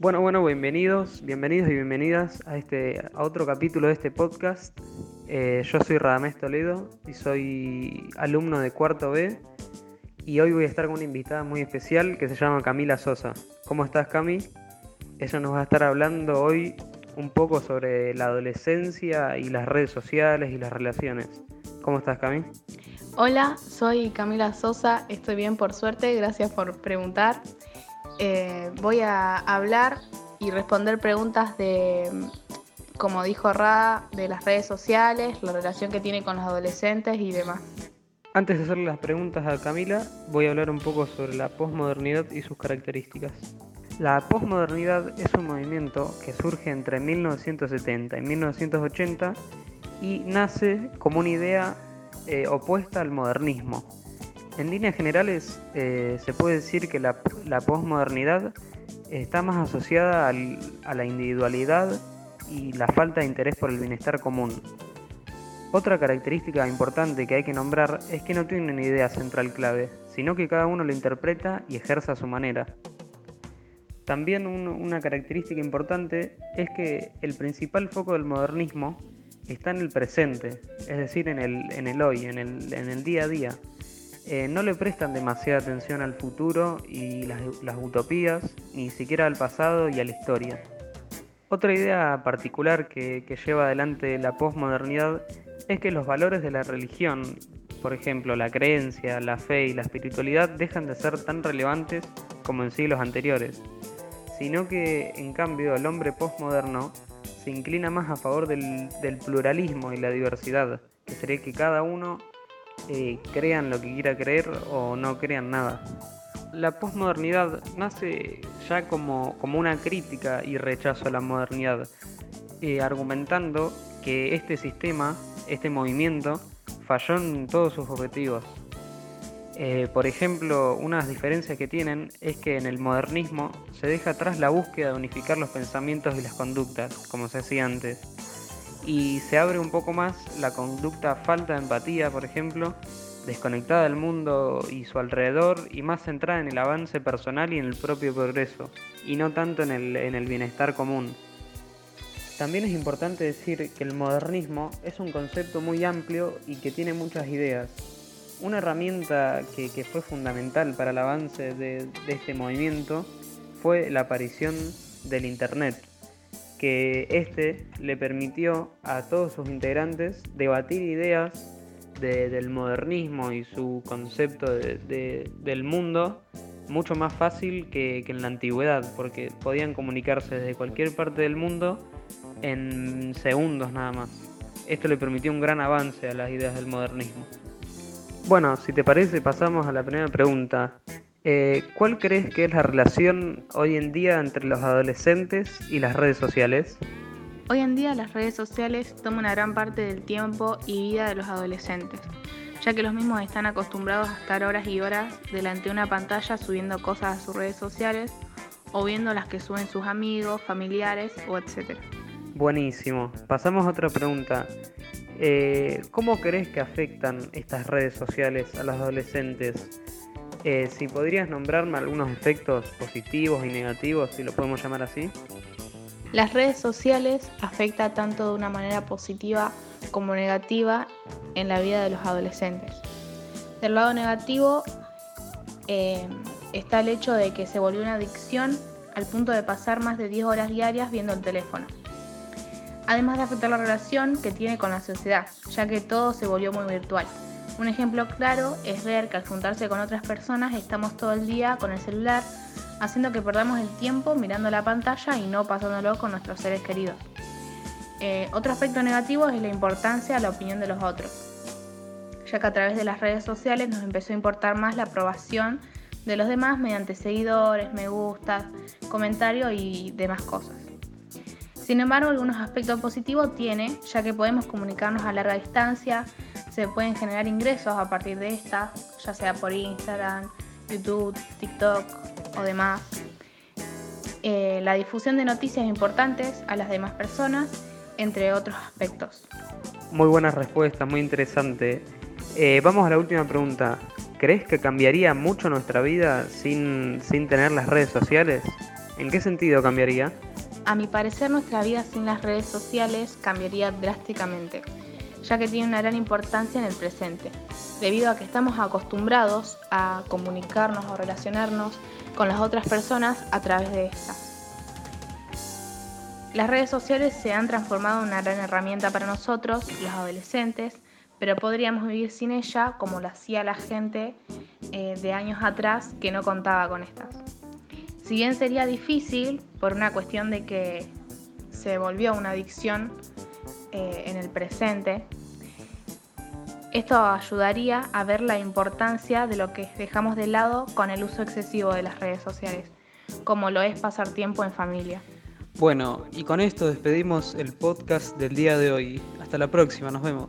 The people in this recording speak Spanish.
Bueno, bueno, bienvenidos, bienvenidos y bienvenidas a este a otro capítulo de este podcast. Eh, yo soy Radamés Toledo y soy alumno de cuarto B y hoy voy a estar con una invitada muy especial que se llama Camila Sosa. ¿Cómo estás, Cami? Ella nos va a estar hablando hoy un poco sobre la adolescencia y las redes sociales y las relaciones. ¿Cómo estás, Cami? Hola, soy Camila Sosa, estoy bien por suerte, gracias por preguntar. Eh, voy a hablar y responder preguntas de, como dijo Ra, de las redes sociales, la relación que tiene con los adolescentes y demás. Antes de hacerle las preguntas a Camila, voy a hablar un poco sobre la posmodernidad y sus características. La posmodernidad es un movimiento que surge entre 1970 y 1980 y nace como una idea eh, opuesta al modernismo en líneas generales, eh, se puede decir que la, posmodernidad está más asociada a la individualidad y la falta de interés por el bienestar común. Otra característica importante que hay que nombrar es que no tiene una idea central clave, sino que cada uno lo interpreta y ejerce a su manera. También una característica importante es que el principal foco del modernismo está en el presente, es decir, en el, hoy, en el día a día. Eh, no le prestan demasiada atención al futuro y las, utopías, ni siquiera al pasado y a la historia. Otra idea particular que, lleva adelante la posmodernidad es que los valores de la religión, por ejemplo la creencia, la fe y la espiritualidad, dejan de ser tan relevantes como en siglos anteriores, sino que en cambio el hombre postmoderno se inclina más a favor del, del pluralismo y la diversidad, que sería que cada uno eh, crean lo que quiera creer o no crean nada. La posmodernidad nace ya como, como una crítica y rechazo a la modernidad, eh, argumentando que este sistema, este movimiento, falló en todos sus objetivos. Eh, por ejemplo, unas diferencias que tienen es que en el modernismo se deja atrás la búsqueda de unificar los pensamientos y las conductas, como se hacía antes y se abre un poco más la conducta falta de empatía, por ejemplo, desconectada del mundo y su alrededor y más centrada en el avance personal y en el propio progreso, y no tanto en el, en el bienestar común. También es importante decir que el modernismo es un concepto muy amplio y que tiene muchas ideas. Una herramienta que, fue fundamental para el avance de, de este movimiento fue la aparición del Internet, que este le permitió a todos sus integrantes debatir ideas del modernismo y su concepto del mundo mucho más fácil que, en la antigüedad, porque podían comunicarse desde cualquier parte del mundo en segundos nada más. Esto le permitió un gran avance a las ideas del modernismo. Bueno, si te parece, pasamos a la primera pregunta. Eh, ¿Cuál crees que es la relación hoy en día entre los adolescentes y las redes sociales? Hoy en día las redes sociales toman una gran parte del tiempo y vida de los adolescentes, ya que los mismos están acostumbrados a estar horas y horas delante de una pantalla subiendo cosas a sus redes sociales o viendo las que suben sus amigos, familiares o etc. Buenísimo. Pasamos a otra pregunta. Eh, ¿Cómo crees que afectan estas redes sociales a los adolescentes? Eh, si podrías nombrarme algunos efectos positivos y negativos, si lo podemos llamar así. Las redes sociales afectan tanto de una manera positiva como negativa en la vida de los adolescentes. Del lado negativo eh, está el hecho de que se volvió una adicción al punto de pasar más de 10 horas diarias viendo el teléfono. Además de afectar la relación que tiene con la sociedad, ya que todo se volvió muy virtual. Un ejemplo claro es ver que al juntarse con otras personas estamos todo el día con el celular, haciendo que perdamos el tiempo mirando la pantalla y no pasándolo con nuestros seres queridos. Eh, otro aspecto negativo es la importancia de la opinión de los otros, ya que a través de las redes sociales nos empezó a importar más la aprobación de los demás mediante seguidores, me gustas, comentarios y demás cosas. Sin embargo, algunos aspectos positivos tiene, ya que podemos comunicarnos a larga distancia, se pueden generar ingresos a partir de esta, ya sea por Instagram, YouTube, TikTok o demás. Eh, la difusión de noticias importantes a las demás personas, entre otros aspectos. Muy buena respuesta, muy interesante. Eh, vamos a la última pregunta. ¿Crees que cambiaría mucho nuestra vida sin, sin tener las redes sociales? ¿En qué sentido cambiaría? A mi parecer nuestra vida sin las redes sociales cambiaría drásticamente, ya que tiene una gran importancia en el presente, debido a que estamos acostumbrados a comunicarnos o relacionarnos con las otras personas a través de estas. Las redes sociales se han transformado en una gran herramienta para nosotros, los adolescentes, pero podríamos vivir sin ella como lo hacía la gente eh, de años atrás que no contaba con estas. Si bien sería difícil por una cuestión de que se volvió una adicción eh, en el presente, esto ayudaría a ver la importancia de lo que dejamos de lado con el uso excesivo de las redes sociales, como lo es pasar tiempo en familia. Bueno, y con esto despedimos el podcast del día de hoy. Hasta la próxima, nos vemos.